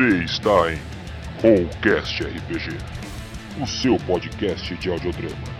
Você está em Rollcast RPG, o seu podcast de audiodrama.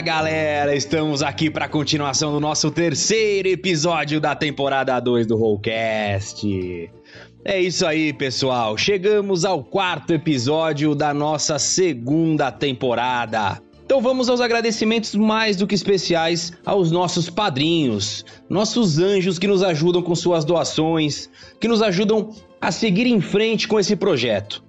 Galera, estamos aqui para a continuação do nosso terceiro episódio da temporada 2 do Rollcast. É isso aí, pessoal. Chegamos ao quarto episódio da nossa segunda temporada. Então vamos aos agradecimentos mais do que especiais aos nossos padrinhos, nossos anjos que nos ajudam com suas doações, que nos ajudam a seguir em frente com esse projeto.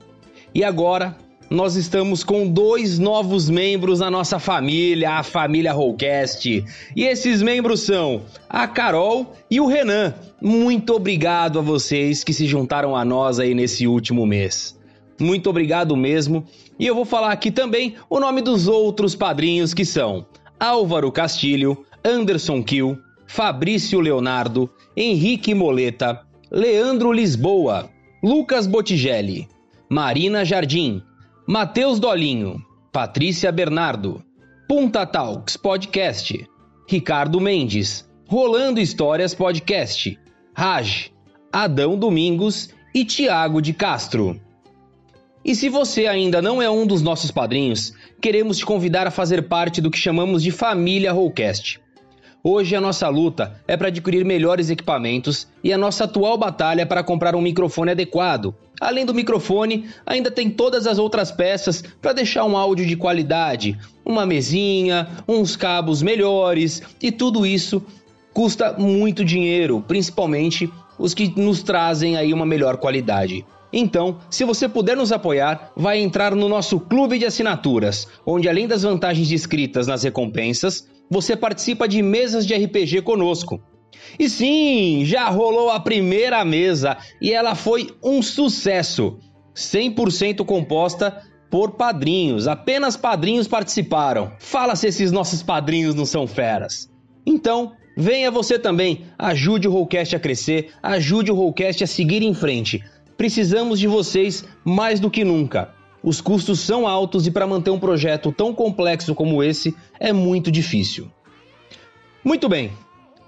E agora, nós estamos com dois novos membros na nossa família, a família Rollcast. E esses membros são a Carol e o Renan. Muito obrigado a vocês que se juntaram a nós aí nesse último mês. Muito obrigado mesmo. E eu vou falar aqui também o nome dos outros padrinhos que são Álvaro Castilho, Anderson Kill, Fabrício Leonardo, Henrique Moleta, Leandro Lisboa, Lucas Botigelli, Marina Jardim, Matheus Dolinho, Patrícia Bernardo, Punta Talks Podcast, Ricardo Mendes, Rolando Histórias Podcast, Raj, Adão Domingos e Tiago de Castro. E se você ainda não é um dos nossos padrinhos, queremos te convidar a fazer parte do que chamamos de Família Rollcast. Hoje a nossa luta é para adquirir melhores equipamentos e a nossa atual batalha é para comprar um microfone adequado. Além do microfone, ainda tem todas as outras peças para deixar um áudio de qualidade, uma mesinha, uns cabos melhores e tudo isso custa muito dinheiro, principalmente os que nos trazem aí uma melhor qualidade. Então, se você puder nos apoiar, vai entrar no nosso clube de assinaturas, onde além das vantagens descritas nas recompensas, você participa de mesas de RPG conosco. E sim, já rolou a primeira mesa e ela foi um sucesso. 100% composta por padrinhos, apenas padrinhos participaram. Fala se esses nossos padrinhos não são feras. Então, venha você também, ajude o Rollcast a crescer, ajude o Rollcast a seguir em frente. Precisamos de vocês mais do que nunca. Os custos são altos e para manter um projeto tão complexo como esse é muito difícil. Muito bem.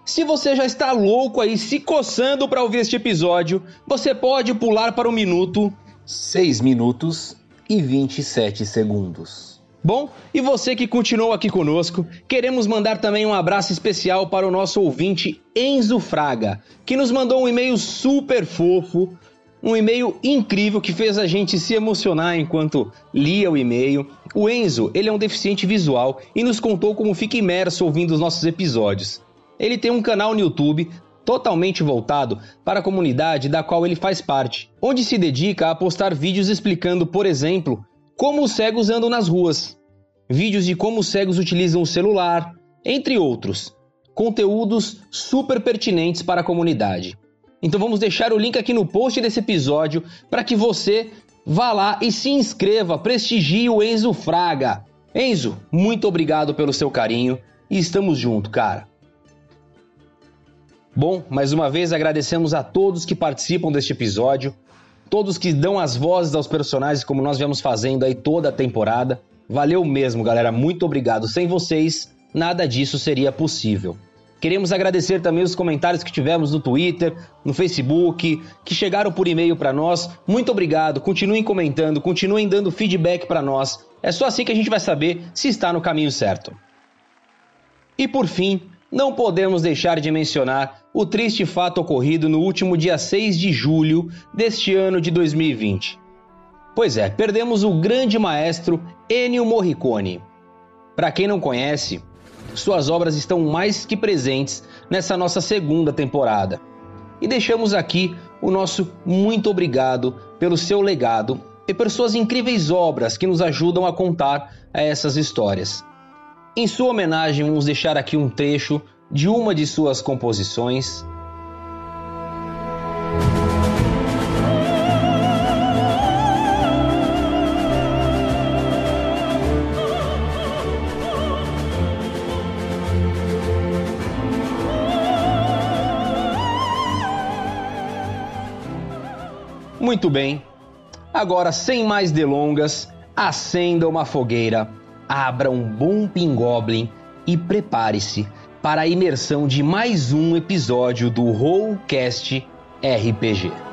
Se você já está louco aí se coçando para ouvir este episódio, você pode pular para o minuto 6 minutos e 27 segundos. Bom, e você que continuou aqui conosco, queremos mandar também um abraço especial para o nosso ouvinte Enzo Fraga, que nos mandou um e-mail super fofo um e-mail incrível que fez a gente se emocionar enquanto lia o e-mail. O Enzo, ele é um deficiente visual e nos contou como fica imerso ouvindo os nossos episódios. Ele tem um canal no YouTube totalmente voltado para a comunidade da qual ele faz parte, onde se dedica a postar vídeos explicando, por exemplo, como os cegos andam nas ruas, vídeos de como os cegos utilizam o celular, entre outros. Conteúdos super pertinentes para a comunidade. Então vamos deixar o link aqui no post desse episódio para que você vá lá e se inscreva, prestigie o Enzo Fraga. Enzo, muito obrigado pelo seu carinho e estamos juntos, cara. Bom, mais uma vez agradecemos a todos que participam deste episódio, todos que dão as vozes aos personagens como nós viemos fazendo aí toda a temporada. Valeu mesmo, galera, muito obrigado. Sem vocês, nada disso seria possível. Queremos agradecer também os comentários que tivemos no Twitter, no Facebook, que chegaram por e-mail para nós. Muito obrigado. Continuem comentando, continuem dando feedback para nós. É só assim que a gente vai saber se está no caminho certo. E por fim, não podemos deixar de mencionar o triste fato ocorrido no último dia 6 de julho deste ano de 2020. Pois é, perdemos o grande maestro Ennio Morricone. Para quem não conhece, suas obras estão mais que presentes nessa nossa segunda temporada. E deixamos aqui o nosso muito obrigado pelo seu legado e por suas incríveis obras que nos ajudam a contar essas histórias. Em sua homenagem, vamos deixar aqui um trecho de uma de suas composições. Muito bem. Agora, sem mais delongas, acenda uma fogueira, abra um bom pingoblin e prepare-se para a imersão de mais um episódio do Rollcast RPG.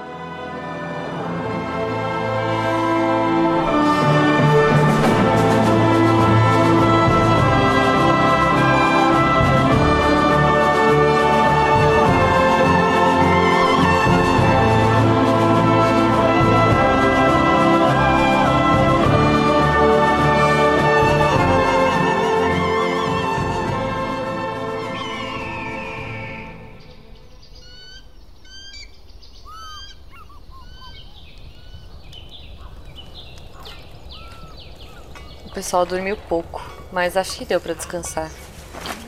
Pessoal dormiu pouco, mas acho que deu para descansar.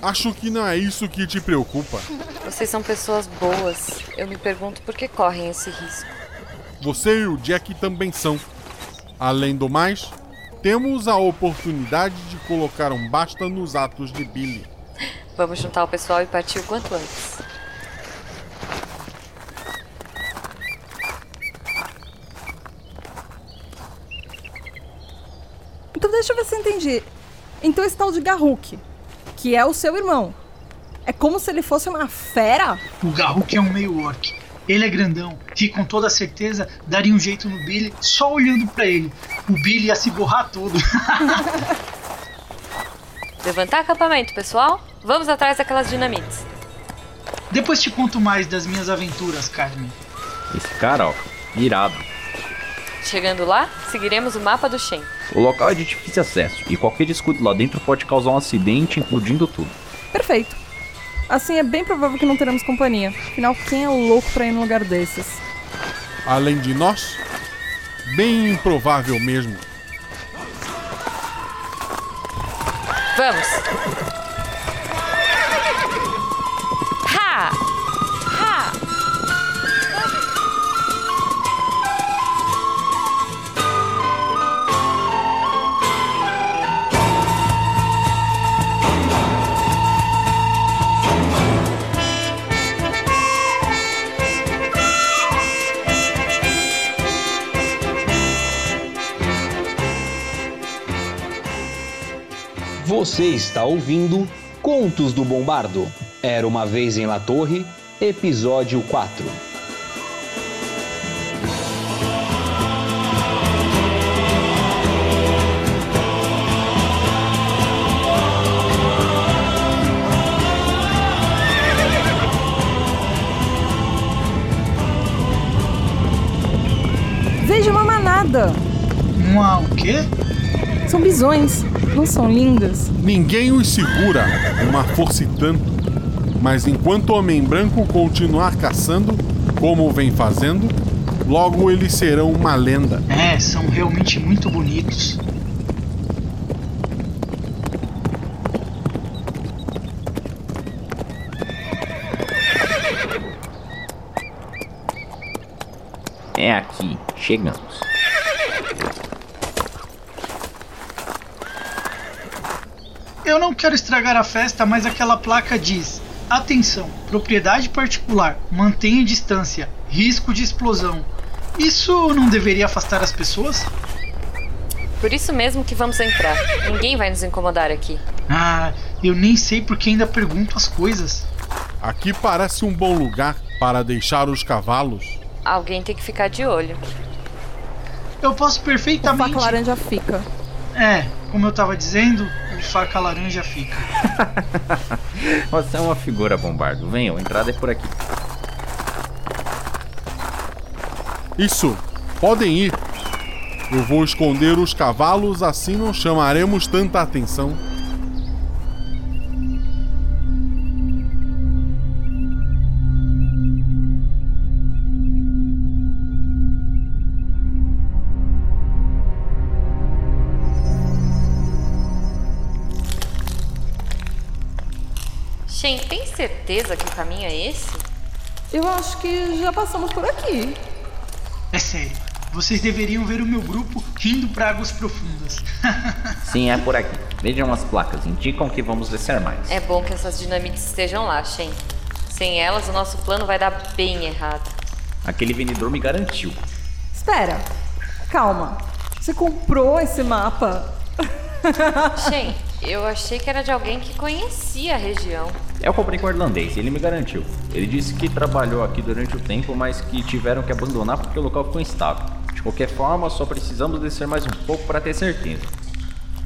Acho que não é isso que te preocupa. Vocês são pessoas boas. Eu me pergunto por que correm esse risco. Você e o Jack também são. Além do mais, temos a oportunidade de colocar um basta nos atos de Billy. Vamos juntar o pessoal e partir o quanto antes. Se eu entendi. Então esse tal de Garruk, que é o seu irmão, é como se ele fosse uma fera? O Garruk é um meio orc. Ele é grandão, que com toda certeza daria um jeito no Billy só olhando para ele. O Billy ia se borrar todo. Levantar acampamento, pessoal. Vamos atrás daquelas dinamites. Depois te conto mais das minhas aventuras, Carmen. Esse cara, ó, irado. Chegando lá, seguiremos o mapa do Shen. O local é de difícil acesso e qualquer descuido lá dentro pode causar um acidente, implodindo tudo. Perfeito. Assim é bem provável que não teremos companhia. Afinal, quem é louco pra ir num lugar desses? Além de nós, bem improvável mesmo. Vamos! Você está ouvindo Contos do Bombardo. Era uma vez em La Torre, episódio 4. Veja uma manada! Uma o quê? São bisões, não são lindas? Ninguém os segura, uma força e tanto. Mas enquanto o Homem Branco continuar caçando, como vem fazendo, logo eles serão uma lenda. É, são realmente muito bonitos. É aqui, chegamos. Eu não quero estragar a festa, mas aquela placa diz: Atenção, propriedade particular, mantenha distância, risco de explosão. Isso não deveria afastar as pessoas? Por isso mesmo que vamos entrar. Ninguém vai nos incomodar aqui. Ah, eu nem sei porque ainda pergunto as coisas. Aqui parece um bom lugar para deixar os cavalos. Alguém tem que ficar de olho. Eu posso O perfeitamente. faca laranja fica. É, como eu tava dizendo, o faca laranja fica. Você é uma figura, Bombardo. Venham, a entrada é por aqui. Isso, podem ir. Eu vou esconder os cavalos, assim não chamaremos tanta atenção. Certeza que o caminho é esse? Eu acho que já passamos por aqui. É sério, vocês deveriam ver o meu grupo rindo para águas profundas. Sim, é por aqui. Vejam as placas, indicam que vamos descer mais. É bom que essas dinamites estejam lá, Shen. Sem elas, o nosso plano vai dar bem errado. Aquele vendedor me garantiu. Espera, calma. Você comprou esse mapa? Shen, eu achei que era de alguém que conhecia a região. Eu comprei com o irlandês, ele me garantiu. Ele disse que trabalhou aqui durante o tempo, mas que tiveram que abandonar porque o local ficou instável. De qualquer forma, só precisamos descer mais um pouco para ter certeza.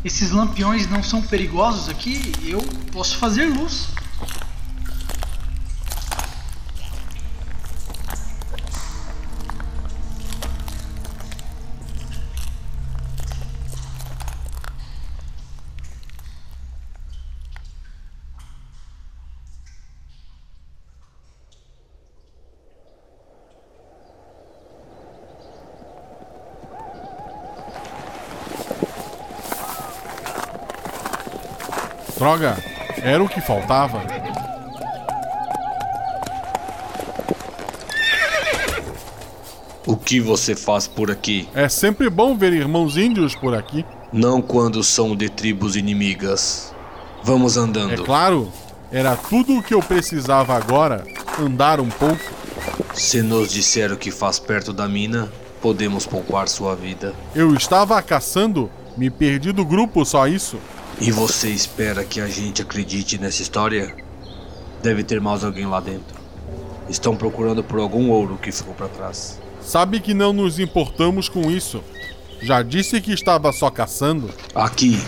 Esses lampiões não são perigosos aqui? Eu posso fazer luz. Droga, era o que faltava. O que você faz por aqui? É sempre bom ver irmãos índios por aqui. Não quando são de tribos inimigas. Vamos andando. É claro, era tudo o que eu precisava agora, andar um pouco. Se nos disser o que faz perto da mina, podemos poupar sua vida. Eu estava caçando, me perdi do grupo, só isso. E você espera que a gente acredite nessa história? Deve ter mais alguém lá dentro. Estão procurando por algum ouro que ficou para trás. Sabe que não nos importamos com isso. Já disse que estava só caçando. Aqui.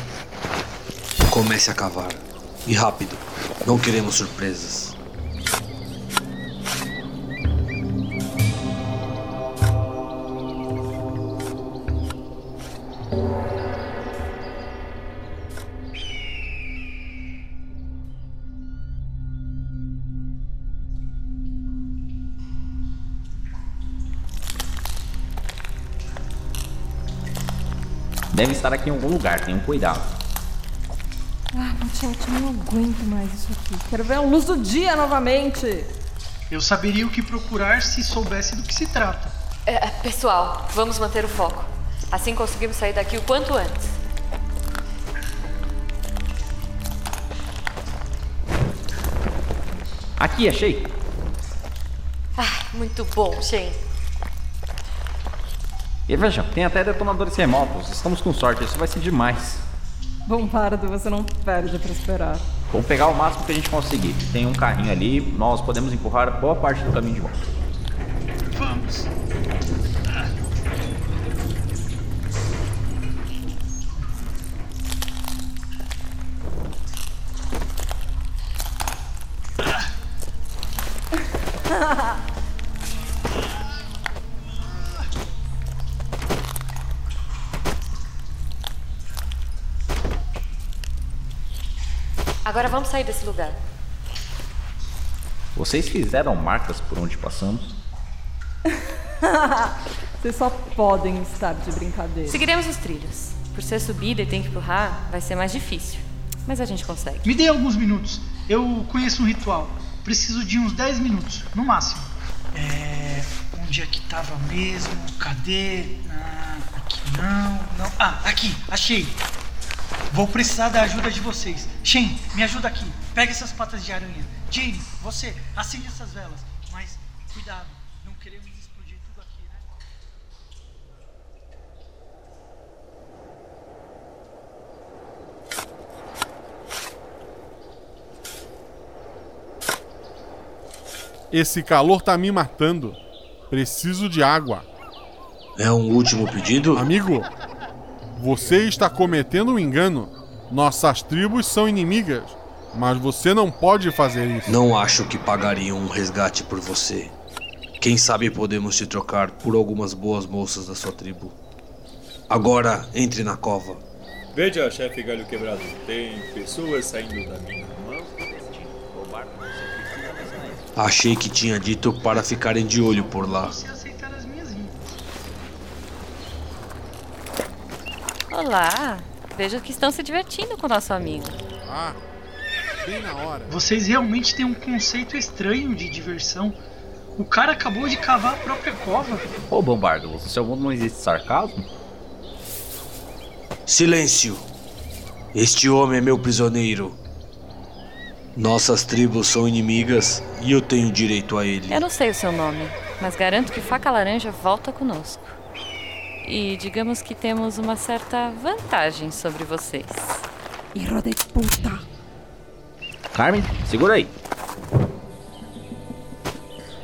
Comece a cavar. E rápido. Não queremos surpresas. Estar aqui em algum lugar, tenham cuidado. Ah, gente, eu não aguento mais isso aqui. Quero ver a luz do dia novamente. Eu saberia o que procurar se soubesse do que se trata. É, pessoal, vamos manter o foco. Assim conseguimos sair daqui o quanto antes. Aqui, achei. Ah, muito bom, Shen. E veja, tem até detonadores remotos. Estamos com sorte, isso vai ser demais. Bom, Pardo, você não perde pra esperar. Vamos pegar o máximo que a gente conseguir. Tem um carrinho ali, nós podemos empurrar boa parte do caminho de volta. Vamos. Agora vamos sair desse lugar. Vocês fizeram marcas por onde passamos? Vocês só podem estar de brincadeira. Seguiremos os trilhos. Por ser subida e tem que empurrar, vai ser mais difícil. Mas a gente consegue. Me dê alguns minutos. Eu conheço um ritual. Preciso de uns 10 minutos, no máximo. É. Onde é que tava mesmo? Cadê? Ah, aqui não, não. Ah, aqui, achei. Vou precisar da ajuda de vocês. Shen, me ajuda aqui. Pega essas patas de aranha. Jane, você, acende essas velas. Mas cuidado, não queremos explodir tudo aqui, né? Esse calor tá me matando. Preciso de água. É um último pedido? Amigo, você está cometendo um engano. Nossas tribos são inimigas, mas você não pode fazer isso. Não acho que pagariam um resgate por você. Quem sabe podemos te trocar por algumas boas moças da sua tribo. Agora entre na cova. Veja, chefe galho quebrado, tem pessoas saindo da mina? Achei que tinha dito para ficarem de olho por lá. Se aceitar as minhas índias. Olá! Vejo que estão se divertindo com nosso amigo. Ah, bem na hora. Vocês realmente têm um conceito estranho de diversão. O cara acabou de cavar a própria cova. Ô Bombardo, no seu mundo não existe sarcasmo? Silêncio! Este homem é meu prisioneiro. Nossas tribos são inimigas e eu tenho direito a ele. Eu não sei o seu nome, mas garanto que Faca Laranja volta conosco. E digamos que temos uma certa vantagem sobre vocês. Hijo de puta. Carmen, segura aí.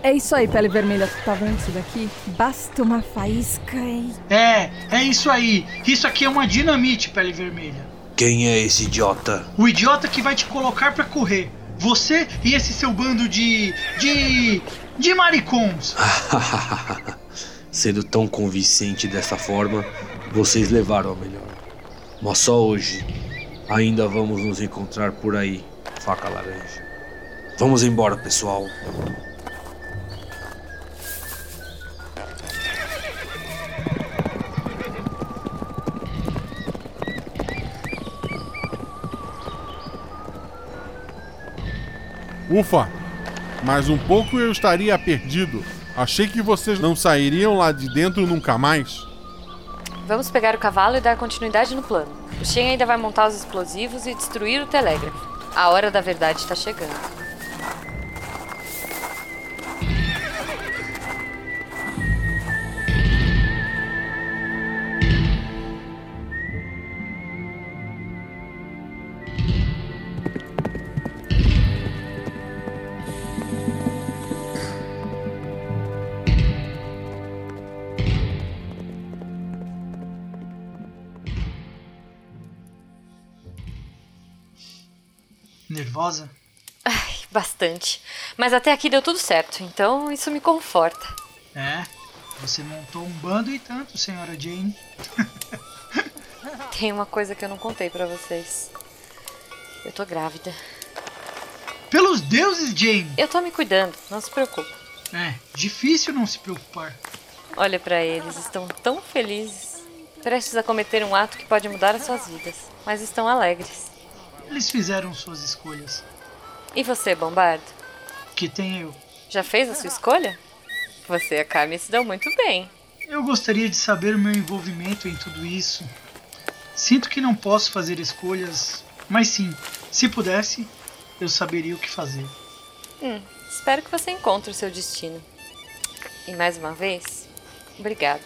É isso aí, pele vermelha. Tá vendo isso daqui? Basta uma faísca e. É, é isso aí. Isso aqui é uma dinamite, pele vermelha. Quem é esse idiota? O idiota que vai te colocar pra correr. Você e esse seu bando de. de. de maricons. Sendo tão convincente dessa forma, vocês levaram a melhor. Mas só hoje. Ainda vamos nos encontrar por aí, faca laranja. Vamos embora, pessoal. Ufa! Mais um pouco eu estaria perdido. Achei que vocês não sairiam lá de dentro nunca mais. Vamos pegar o cavalo e dar continuidade no plano. O Shen ainda vai montar os explosivos e destruir o telégrafo. A hora da verdade está chegando. Nervosa? Ai, bastante. Mas até aqui deu tudo certo, então isso me conforta. É. Você montou um bando e tanto, senhora Jane. Tem uma coisa que eu não contei pra vocês. Eu tô grávida. Pelos deuses, Jane! Eu tô me cuidando, não se preocupe. É, difícil não se preocupar. Olha pra eles, estão tão felizes. Prestes a cometer um ato que pode mudar as suas vidas, mas estão alegres. Eles fizeram suas escolhas. E você, Bombardo? Que tem eu. Já fez a sua escolha? Você e a Carmen se dão muito bem. Eu gostaria de saber o meu envolvimento em tudo isso. Sinto que não posso fazer escolhas, mas sim, se pudesse, eu saberia o que fazer. Hum, espero que você encontre o seu destino. E mais uma vez, obrigada.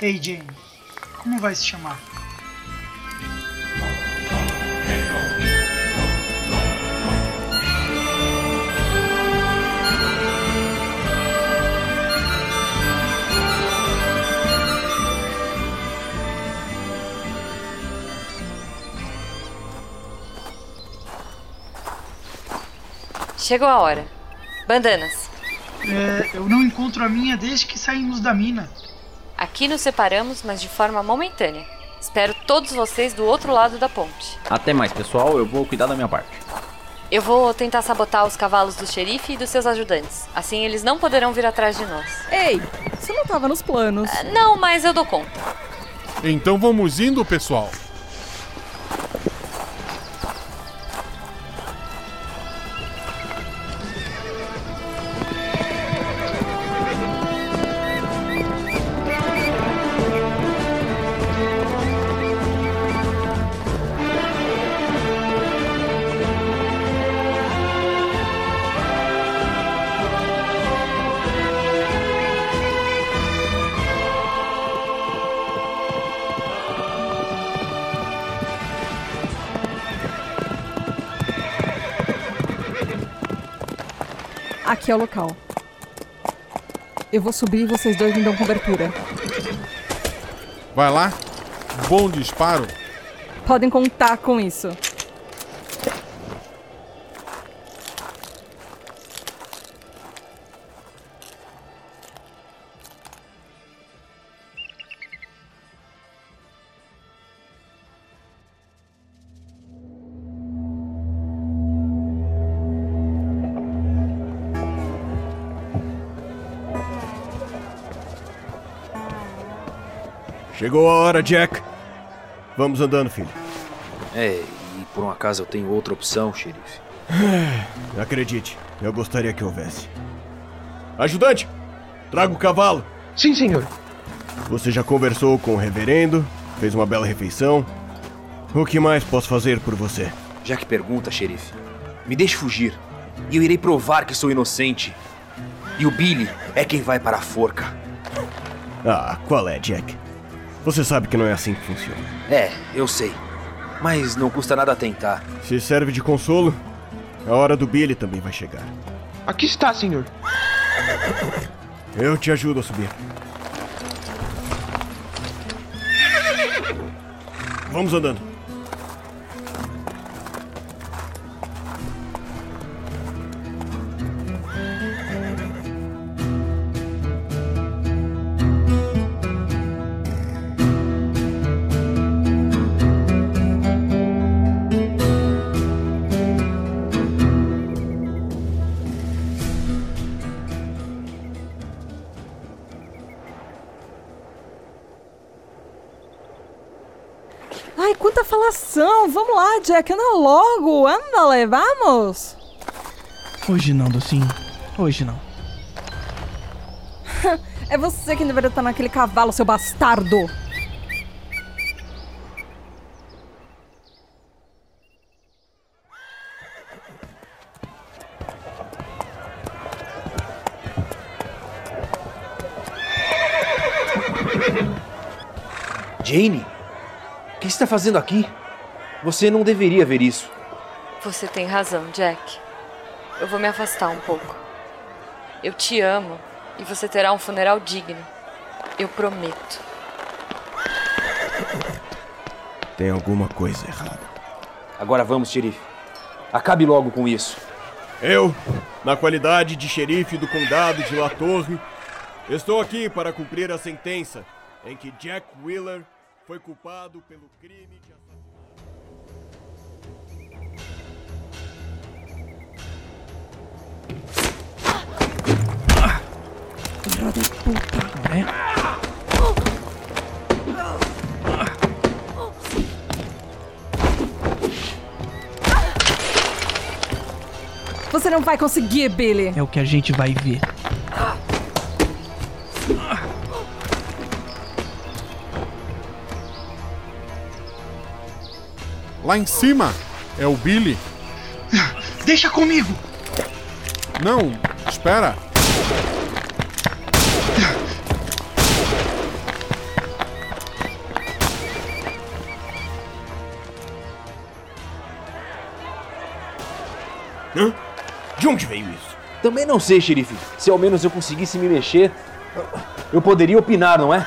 Ei, Jane, como vai se chamar? Chegou a hora. Bandanas. É, eu não encontro a minha desde que saímos da mina. Aqui nos separamos, mas de forma momentânea. Espero todos vocês do outro lado da ponte. Até mais, pessoal. Eu vou cuidar da minha parte. Eu vou tentar sabotar os cavalos do xerife e dos seus ajudantes. Assim eles não poderão vir atrás de nós. Ei, isso não tava nos planos. Ah, Não, mas eu dou conta. Então vamos indo, pessoal. Aqui é o local. Eu vou subir e vocês dois me dão cobertura. Vai lá. Bom disparo. Podem contar com isso. Chegou a hora, Jack. Vamos andando, filho. É, e por um acaso eu tenho outra opção, xerife. Acredite, eu gostaria que houvesse. Ajudante, traga o cavalo. Sim, senhor. Você já conversou com o reverendo, fez uma bela refeição. O que mais posso fazer por você? Já que pergunta, xerife, me deixe fugir e eu irei provar que sou inocente. E o Billy é quem vai para a forca. Ah, qual é, Jack? Você sabe que não é assim que funciona. É, eu sei. Mas não custa nada tentar. Se serve de consolo, a hora do Billy também vai chegar. Aqui está, senhor. Eu te ajudo a subir. Vamos andando. Ai, quanta falação! Vamos lá, Jack, anda logo! Anda, vamos! Hoje não, docinho. Hoje não. é você quem deveria estar naquele cavalo, seu bastardo! Jane? O que está fazendo aqui? Você não deveria ver isso. Você tem razão, Jack. Eu vou me afastar um pouco. Eu te amo e você terá um funeral digno. Eu prometo. Tem alguma coisa errada. Agora vamos, xerife. Acabe logo com isso. Eu, na qualidade de xerife do condado de La Torre, estou aqui para cumprir a sentença em que Jack Wheeler foi culpado pelo crime de Filha de puta, né? Você não vai conseguir, Billy! É o que a gente vai ver. Lá em cima é o Billy. Deixa comigo! Não, espera. Hã? De onde veio isso? Também não sei, xerife. Se ao menos eu conseguisse me mexer, eu poderia opinar, não é?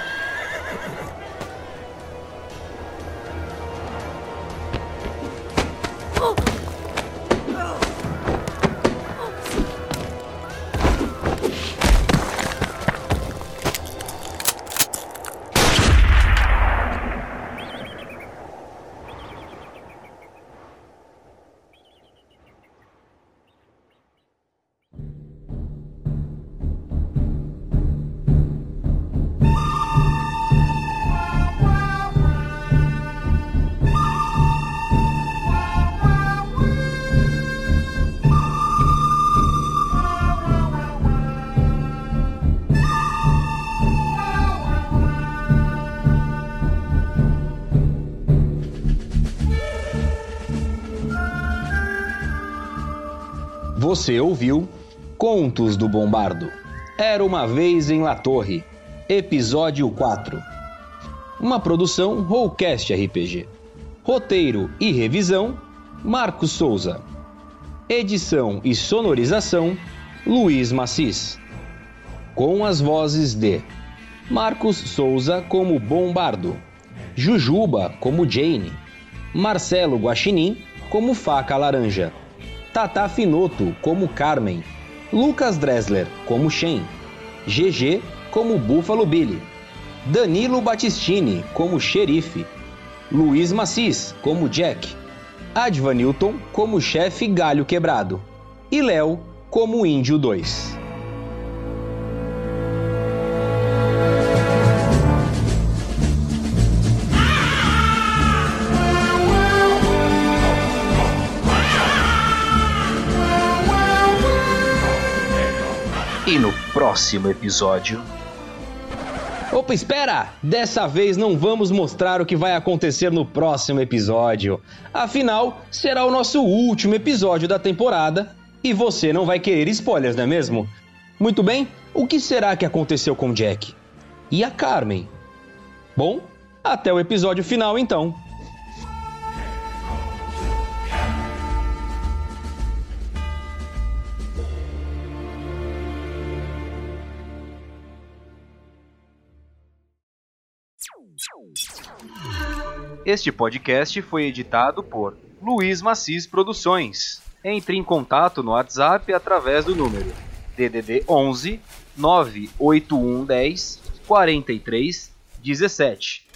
Você ouviu Contos do Bombardo. Era uma vez em La Torre, episódio 4. Uma produção Rollcast RPG. Roteiro e revisão: Marcos Souza. Edição e sonorização: Luiz Macis. Com as vozes de Marcos Souza como Bombardo, Jujuba como Jane, Marcelo Guaxinim como Faca Laranja. Tata Finoto como Carmen, Lucas Dressler como Shen, GG como Buffalo Billy, Danilo Battistini como Xerife, Luiz Macis como Jack, Advanilton como Chefe Galho Quebrado e Léo como Índio 2. Próximo episódio. Opa, espera! Dessa vez não vamos mostrar o que vai acontecer no próximo episódio. Afinal, será o nosso último episódio da temporada e você não vai querer spoilers, não é mesmo? Muito bem, o que será que aconteceu com Jack? E a Carmen? Bom, até o episódio final então. Este podcast foi editado por Luiz Macis Produções. Entre em contato no WhatsApp através do número DDD 11 98110 43 17